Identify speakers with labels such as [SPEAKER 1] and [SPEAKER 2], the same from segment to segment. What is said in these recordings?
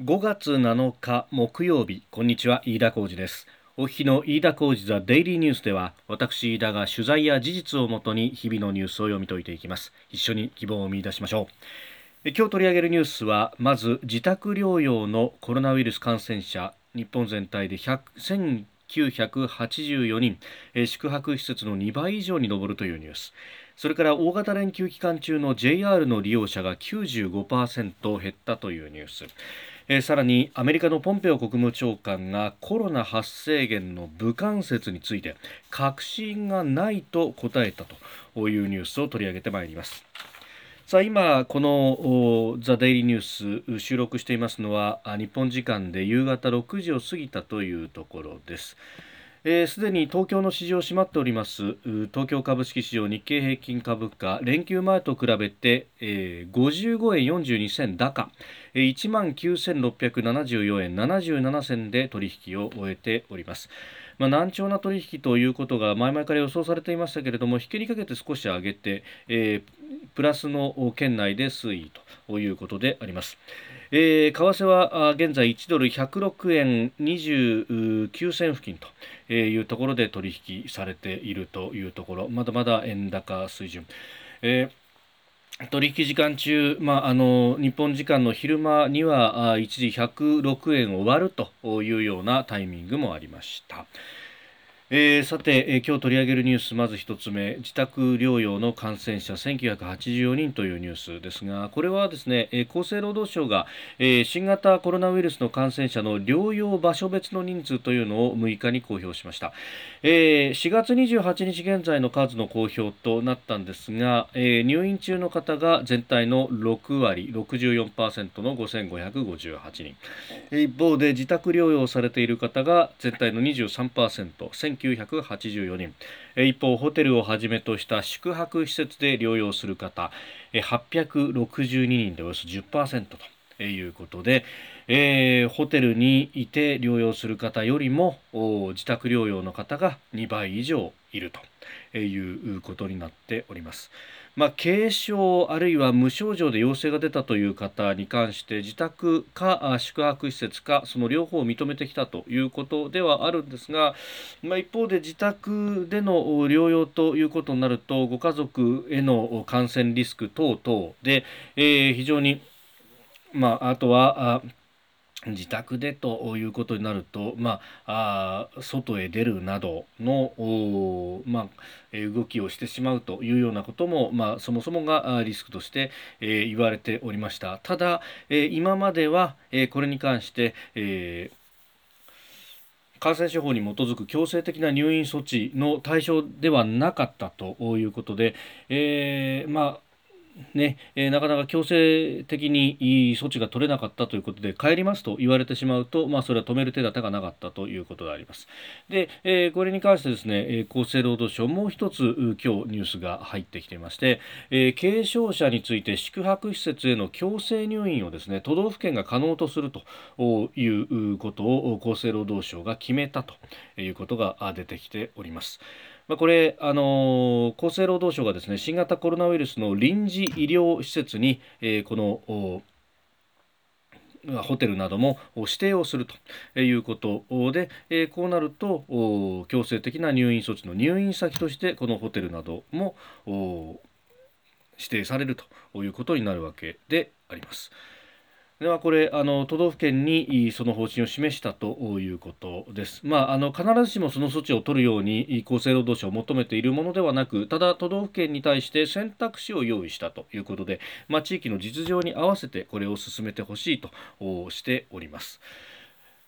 [SPEAKER 1] 5月7日木曜日こんにちは飯田浩二です。お日の飯田浩二ザデイリーニュースでは私飯田が取材や事実をもとに日々のニュースを読み解いていきます。一緒に希望を見出しましょう。今日取り上げるニュースはまず自宅療養のコロナウイルス感染者日本全体で100 984人、宿泊施設の2倍以上に上るというニュース。それから大型連休期間中の JR の利用者が95%減ったというニュース。えー、さらにアメリカのポンペオ国務長官がコロナ発生源の武漢説について確信がないと答えたというニュースを取り上げてまいります。さあ今このザ・デイリーニュース収録していますのは日本時間で夕方6時を過ぎたというところです。す、えー、で、に東京の市場閉まっております東京株式市場日経平均株価連休前と比べて、えー、55円42銭高1万9674円77銭で取引を終えております。まあ、難聴な取引ということが前々から予想されていましたけれども引けにかけて少し上げて、えー、プラスの圏内で推移ということであります。えー、為替は現在1ドル106円29銭付近というところで取引されているというところまだまだ円高水準、えー取引時間中、まあ、あの日本時間の昼間には一時106円を割るというようなタイミングもありました。えー、さて、えー、今日取り上げるニュースまず一つ目。自宅療養の感染者1984人というニュースですがこれはですね、えー、厚生労働省が、え、新型コロナウイルスの感染者の療養場所別の人数というのを6日に公表しました、えー、4月28日現在の数の公表となったんですが、え、入院中の方が全体の6割64%の5558人。一方で自宅療養されている方が全体の 23%, 1984人。一方ホテルをはじめとした宿泊施設で療養する方862人でおよそ10%と。いうことで、えー、ホテルにいて療養する方よりも自宅療養の方が2倍以上いるということになっております。まあ、軽症あるいは無症状で陽性が出たという方に関して自宅か宿泊施設かその両方を認めてきたということではあるんですが、まあ、一方で自宅での療養ということになるとご家族への感染リスク等々で、えー、非常に、まあ、あとはあ自宅でということになると、まあ、あ外へ出るなどの、まあ、動きをしてしまうというようなことも、まあ、そもそもがリスクとして、えー、言われておりました。ただ、えー、今までは、えー、これに関して、え感染症法に基づく強制的な入院措置の対象ではなかったということで、えー、まあねえー、なかなか強制的に措置が取れなかったということで帰りますと言われてしまうと、まあ、それは止める手立てがなかったということであります。で、えー、これに関してですね、え厚生労働省もう一つ今日ニュースが入ってきていまして、え、軽症者について宿泊施設への強制入院をですね都道府県が可能とするということを厚生労働省が決めたということが出てきております。まあ、これ、あのー、厚生労働省がですね新型コロナウイルスの臨時医療施設に、えー、このホテルなども指定をするということで、えー、こうなると強制的な入院措置の入院先としてこのホテルなども指定されるということになるわけであります。ではこれあの都道府県にその方針を示したということです。まあ、あの必ずしもその措置を取るように厚生労働省を求めているものではなくただ都道府県に対して選択肢を用意したということで、まあ、地域の実情に合わせてこれを進めてほしいとしております。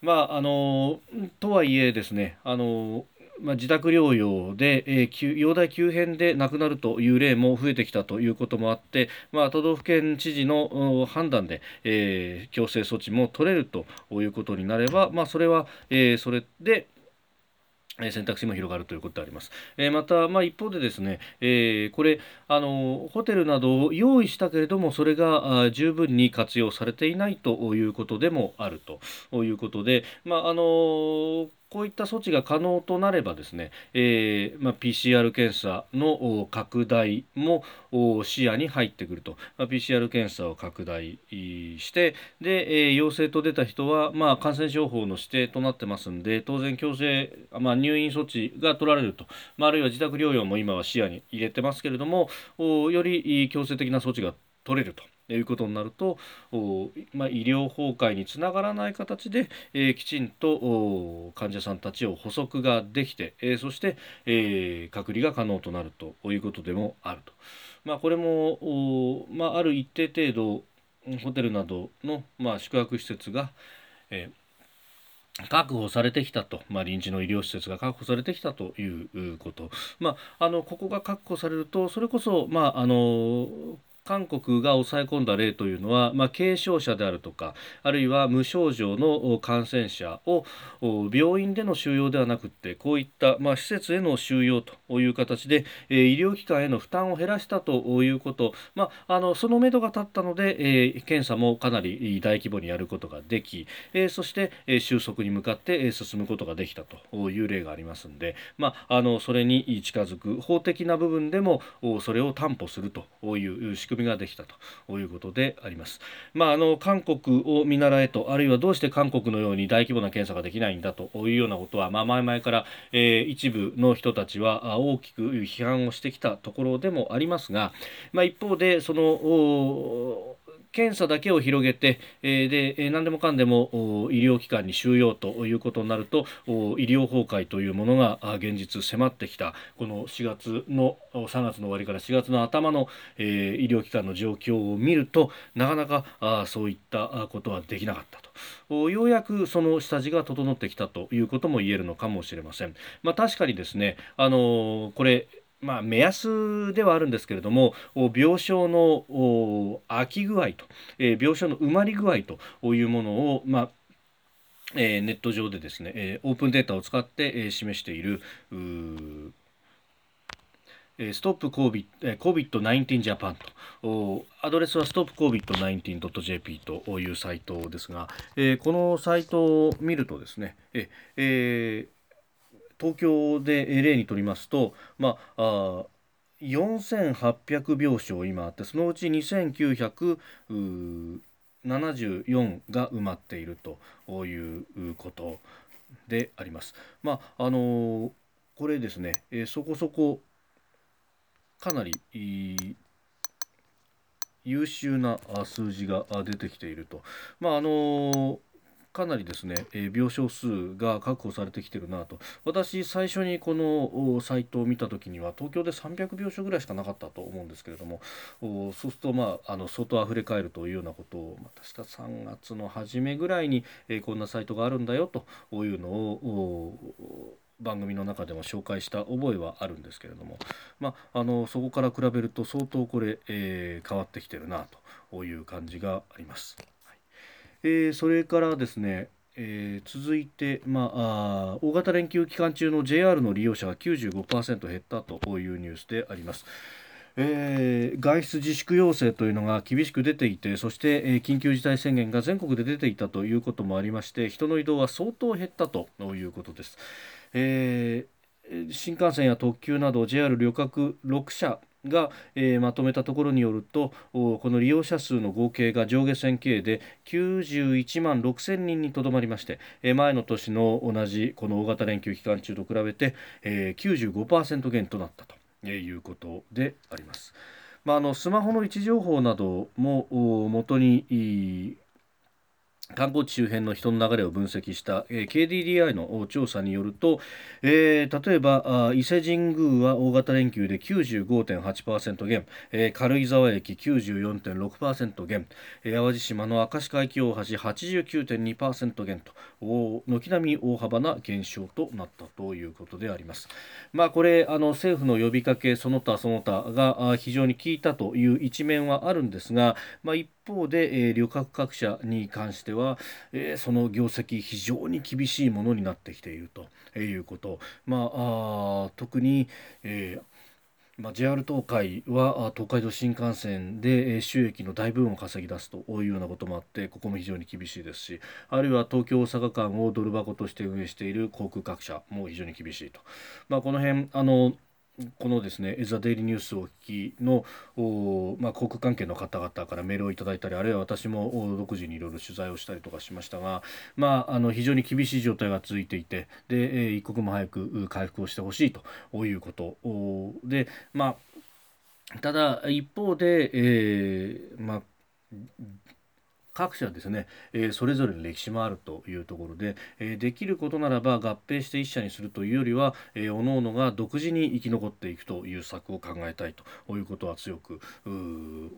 [SPEAKER 1] まああのとはいえですねあのまあ、自宅療養で、えー、容体急変で亡くなるという例も増えてきたということもあって、まあ、都道府県知事の判断で、えー、強制措置も取れるということになれば、まあ、それは、えー、それで選択肢も広がるということであります。えー、また、まあ、一方でですね、えー、これあのホテルなどを用意したけれどもそれが十分に活用されていないということでもあるということで、まあ、あのこういった措置が可能となればですね、えーまあ、PCR 検査の拡大も視野に入ってくると、まあ、PCR 検査を拡大してで、えー、陽性と出た人は、まあ、感染症法の指定となってますんで当然強制、まあ、入院措置が取られると、まあ、あるいは自宅療養も今は視野に入れてますけれどもより強制的な措置が取れると。いうことになると、まあ、医療崩壊につながらない形で、えー、きちんと患者さんたちを補足ができて、えー、そして、えー、隔離が可能となるということでもあると。まあ、これも、まあ、ある一定程度ホテルなどの、まあ、宿泊施設が、えー、確保されてきたと、まあ、臨時の医療施設が確保されてきたということ、まあ、あのここが確保されるとそれこそ、まあ、あの韓国が抑え込んだ例というのは、まあ、軽症者であるとかあるいは無症状の感染者を病院での収容ではなくてこういった、まあ、施設への収容という形で、え医療機関への負担を減らしたということ、まあ、あのそのめどが立ったので、え検査もかなり大規模にやることができ、えそして、え収束に向かって進むことができたという例がありますので、まあ、あのそれに近づく法的な部分でもそれを担保するという仕組み組みができたということであります。まあ、あの韓国を見習えとあるいはどうして韓国のように大規模な検査ができないんだというようなことは、まあ、前々から、えー、一部の人たちは大きく批判をしてきたところでもありますが、まあ、一方でその検査だけを広げて、えー、で何でもかんでも医療機関に収容ということになると医療崩壊というものが現実迫ってきたこの4月の3月の終わりから4月の頭の、え、医療機関の状況を見るとなかなかあそういったことはできなかったとようやくその下地が整ってきたということも言えるのかもしれません。まあ、確かにですねあのこれまあ、目安ではあるんですけれども病床の空き具合と、えー、病床の埋まり具合というものを、まあえー、ネット上でですね、えー、オープンデータを使って、えー、示しているストップ COVID-19 ジャパンとアドレスはストップ COVID-19.jp というサイトですが、え、このサイトを見るとですね、えー、東京で例にとりますと、まあ、あ4800病床今あってそのうち2974が埋まっているということであります。まああのこれですね、えー、そこそこかなり優秀な数字が出てきていると。まああのかなりですね、え病床数が確保されてきてるなと私最初にこのサイトを見た時には東京で300病床ぐらいしかなかったと思うんですけれどもそうするとまああの相当あふれ返るというようなことを、まあ、確か3月の初めぐらいに、えこんなサイトがあるんだよというのを番組の中でも紹介した覚えはあるんですけれども、まあ、あのそこから比べると相当これ、えー、変わってきてるなという感じがあります。えー、それからですね、えー、続いて、まあ、大型連休期間中の JR の利用者が95%減ったというニュースであります。えー、外出自粛要請というのが厳しく出ていてそして、えー、緊急事態宣言が全国で出ていたということもありまして人の移動は相当減ったということです。えー、新幹線や特急など JR 旅客6社が、えー、まとめたところによるとこの利用者数の合計が上下線形で91万6千人にとどまりまして、えー、前の年の同じこの大型連休期間中と比べて、えー、95%減となったということであります。まあ、あのスマホの位置情報なども元に観光地周辺の人の流れを分析した、えー、KDDI の調査によると、えー、例えば伊勢神宮は大型連休で95.8%減、えー、軽井沢駅94.6%減、えー、淡路島の明石海峡大橋89.2%減と軒並み大幅な減少となったということであります。まあ、これあの政府の呼びかけその他その他が非常に効いたという一面はあるんですが、まあ、一方で、えー、旅客各社に関しては、えー、その業績非常に厳しいものになってきているということ、まあ、あ特に、えーまあ、JR 東海は東海道新幹線で収益の大部分を稼ぎ出すというようなこともあってここも非常に厳しいですしあるいは東京大阪間をドル箱として運営している航空各社も非常に厳しいと、まあ、この辺あのこのですね、ザ・デイリーニュースをお聞きの、まあ、航空関係の方々からメールをいただいたり、あるいは私も独自にいろいろ取材をしたりとかしましたが、まあ、あの非常に厳しい状態が続いていて、で一刻も早く回復をしてほしいということで、まあ、ただ、一方で、えーまあ各社ですね、えー、それぞれの歴史もあるというところで、えー、できることならば合併して1社にするというよりは、えー、各々が独自に生き残っていくという策を考えたいということは強く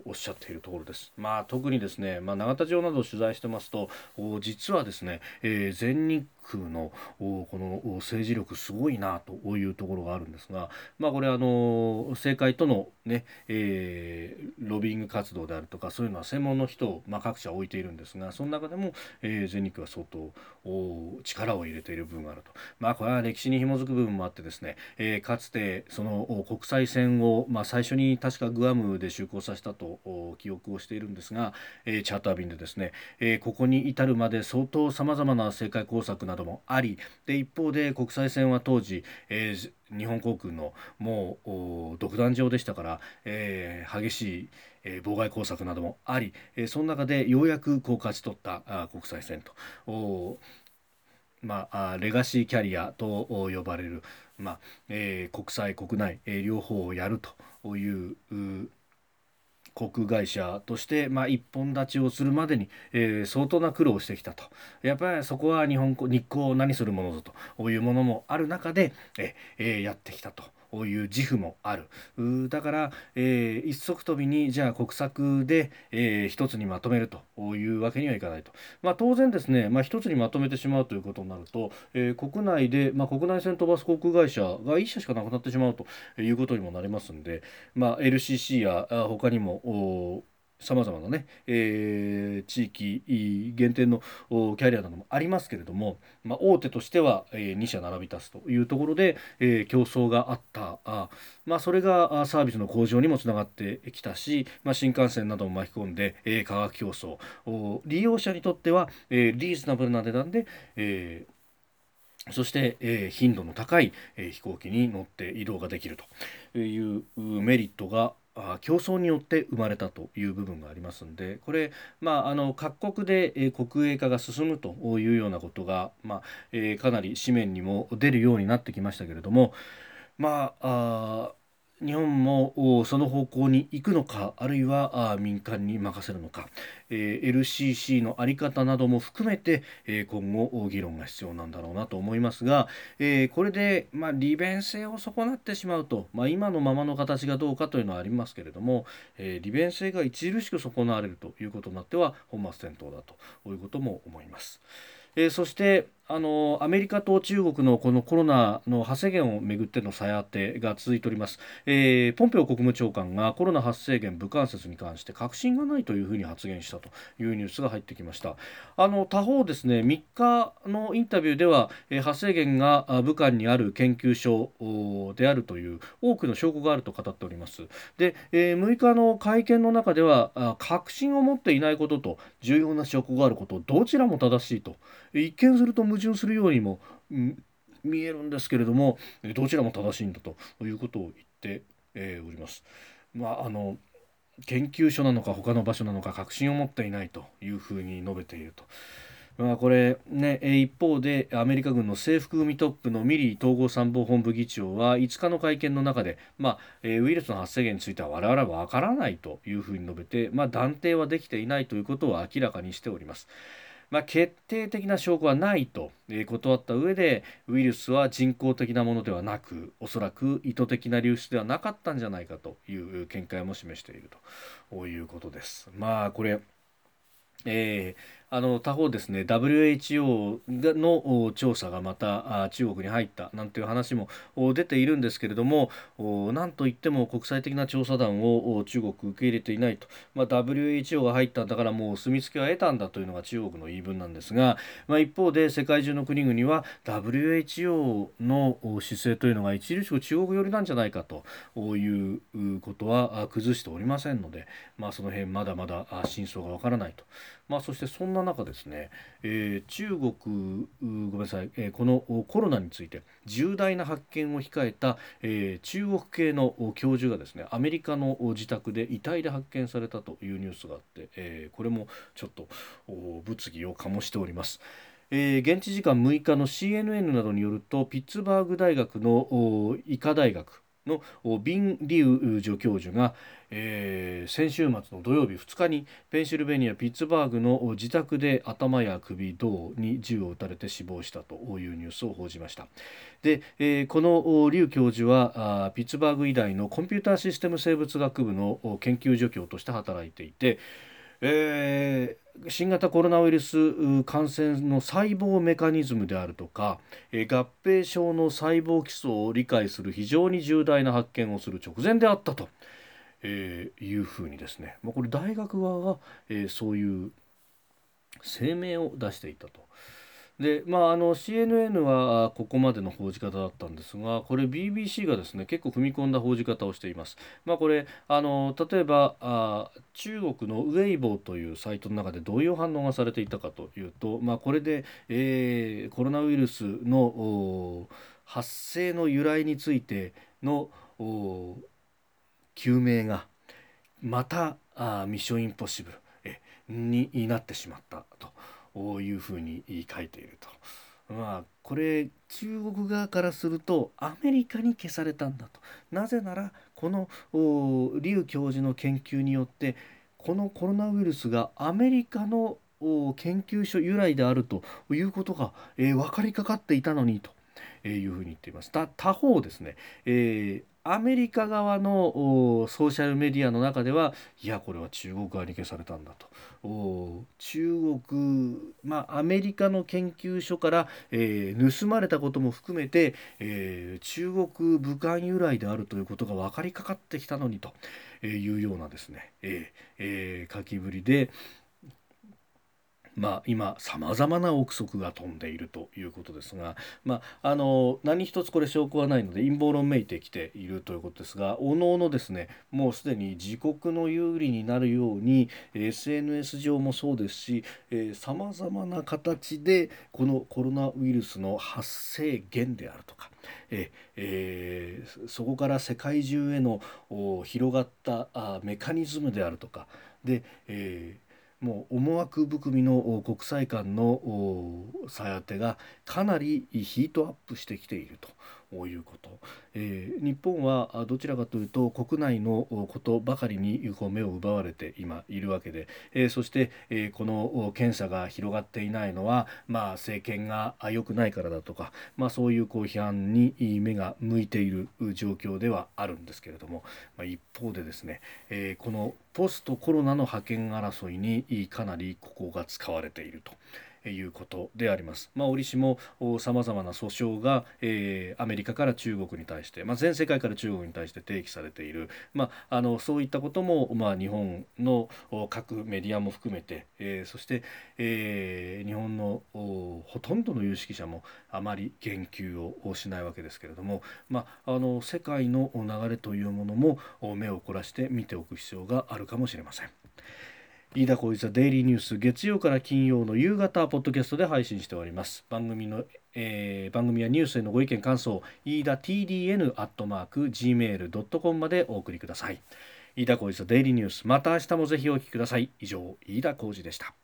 [SPEAKER 1] おっしゃっているところです。まあ、特にですね、まあ、永田町などを取材してますと実はですね、えー、全日空のこの政治力すごいなというところがあるんですが、まあ、これあの政界とのね、えー、ロビング活動であるとかそういうのは専門の人を、まあ、各社置いているんですがその中でも、えー、全日空は相当力を入れている部分があると、まあ、これは歴史に紐づく部分もあってですね、えー、かつてその国際線を、まあ、最初に確かグアムで就航させたと記憶をしているんですが、えー、チャーター便でですね、えー、ここに至るまで相当さまざまな政界工作などもありで一方で国際線は当時、えー、日本航空のもう独壇場でしたから、えー、激しい、えー、妨害工作などもあり、え、その中でようやくこう勝ち取ったあ国際線と。まあ、レガシーキャリアと呼ばれる、まあえー、国際国内、えー、両方をやるという航空会社として、まあ、一本立ちをするまでに、えー、相当な苦労をしてきたとやっぱりそこは日本日光を何するものぞというものもある中で、えー、やってきたと。いう自負もある。だから、えー、一足飛びにじゃあ国策で、えー、一つにまとめると。いうわけにはいかないと、まあ、当然ですね、まあ、一つにまとめてしまうということになると、えー、国内で、まあ、国内線飛ばす航空会社が1社しかなくなってしまうということにもなりますんで、まあ、LCC や他にもさまざまなね、えー、地域限定のキャリアなどもありますけれども、まあ、大手としては、えー、2社並び立つというところで、えー、競争があった。あ、まあ、それがサービスの向上にもつながってきたし、まあ、新幹線なども巻き込んで、えー、価格競争。利用者にとっては、えー、リーズナブルな値段で、えー、そして、えー、頻度の高い、えー、飛行機に乗って移動ができるというメリットが競争によって生まれたという部分がありますんでこれ、まあ、あの各国で、国営化が進むというようなことが、まあえ、かなり紙面にも出るようになってきましたけれどもまあ日本もその方向に行くのかあるいは民間に任せるのか、えー、LCC の在り方なども含めて、えー、今後議論が必要なんだろうなと思いますが、えー、これで、まあ、利便性を損なってしまうと、まあ、今のままの形がどうかというのはありますけれども、え利便性が著しく損なわれるということになっては本末転倒だということも思います。えそしてあのアメリカと中国のこのコロナの発生源をめぐっての再当てが続いております、えー、ポンペオ国務長官がコロナ発生源武漢説に関して確信がないというふうに発言したというニュースが入ってきました。あの他方ですね3日のインタビューでは、えー、発生源が武漢にある研究所であるという多くの証拠があると語っております。で、えー、6日の会見の中では確信を持っていないことと重要な証拠があることどちらも正しいと一見すると矛盾するようにも、見えるんですけれどもどちらも正しいんだということを言って、えー、おります。まああの研究所なのか他の場所なのか確信を持っていないというふうに述べていると。まあ、これね一方でアメリカ軍の制服組トップのミリー統合参謀本部議長は5日の会見の中で、まあ、ウイルスの発生源については我々は分からないというふうに述べて、まあ、断定はできていないということを明らかにしております。まあ、決定的な証拠はないと、え断った上でウイルスは人工的なものではなくおそらく意図的な流出ではなかったんじゃないかという見解も示しているということです。まあこれえー、あの他方ですね WHO の調査がまた中国に入ったなんていう話も出ているんですけれどもなんといっても国際的な調査団を中国受け入れていないと、まあ、WHO が入ったんだからもう住み着きは得たんだというのが中国の言い分なんですが、まあ、一方で世界中の国々は WHO の姿勢というのが著しく中国寄りなんじゃないかということは崩しておりませんので、まあ、その辺まだまだ真相がわからないと。まあ、そしてそんな中ですね、えー、中国ごめんなさい、えー、このコロナについて重大な発見を控えた、えー、中国系の教授がですねアメリカの自宅で遺体で発見されたというニュースがあって、えー、これもちょっと物議を醸しております。えー、現地時間6日の CNN などによるとピッツバーグ大学の医科大学のビン・リウ助教授が、えー、先週末の土曜日2日にペンシルベニア・ピッツバーグの自宅で頭や首胴に銃を撃たれて死亡したというニュースを報じました。で、えー、このリュウ教授はピッツバーグ医大のコンピューターシステム生物学部の研究助教として働いていてえー、新型コロナウイルス感染の細胞メカニズムであるとか、えー、合併症の細胞基礎を理解する非常に重大な発見をする直前であったと、えー、いうふうにですね、まあ、これ大学側が、え、そういう声明を出していたと。でまあ、あの CNN はここまでの報じ方だったんですがこれ BBC がですね結構踏み込んだ報じ方をしています。まあ、これあの例えばあ中国のウェイボーというサイトの中でどういう反応がされていたかというと、まあ、これで、えー、コロナウイルスの発生の由来についての究明がまたあミッションインポッシブルになってしまったと。いうふうに書いていると。まあこれ中国側からするとアメリカに消されたんだとなぜならこの劉教授の研究によってこのコロナウイルスがアメリカの研究所由来であるということが、えー、分かりかかっていたのにというふうに言っています。他方ですね、えーアメリカ側のソーシャルメディアの中ではいやこれは中国側に消されたんだと。中国まあアメリカの研究所から、えー、盗まれたことも含めて、えー、中国武漢由来であるということが分かりかかってきたのにというようなですね、えーえー、書きぶりで、まあ、今さまざまな憶測が飛んでいるということですが、まあ、あの何一つこれ証拠はないので陰謀論めいてきているということですがおのおのですねもうすでに自国の有利になるように SNS 上もそうですしさまざまな形でこのコロナウイルスの発生源であるとかええー、そこから世界中への広がったあメカニズムであるとかで、えーもう思惑含みの国際間のさやてがかなりヒートアップしてきていると。いうこと、えー、日本はどちらかというと国内のことばかりに目を奪われて今いるわけで、えー、そして、えー、この検査が広がっていないのは、まあ、政権が良くないからだとか、まあ、そういうこう批判に目が向いている状況ではあるんですけれども、まあ、一方でですね、えこのポストコロナの覇権争いにかなりここが使われていると。いうことであります。まあ、折しもさまざまな訴訟が、えー、アメリカから中国に対して、まあ、全世界から中国に対して提起されている、まあ、あのそういったことも、まあ、日本の各メディアも含めて、えー、そして、えー、日本のほとんどの有識者もあまり言及をしないわけですけれども、まあ、あの世界の流れというものも目を凝らして見ておく必要があるかもしれません。飯田浩一ザデイリーニュース月曜から金曜の夕方ポッドキャストで配信しております。番組の、えー、番組やニュースへのご意見感想飯田 TDN アットマーク gmail.com までお送りください。飯田浩一ザデイリーニュースまた明日もぜひお聞きください。以上飯田浩二でした。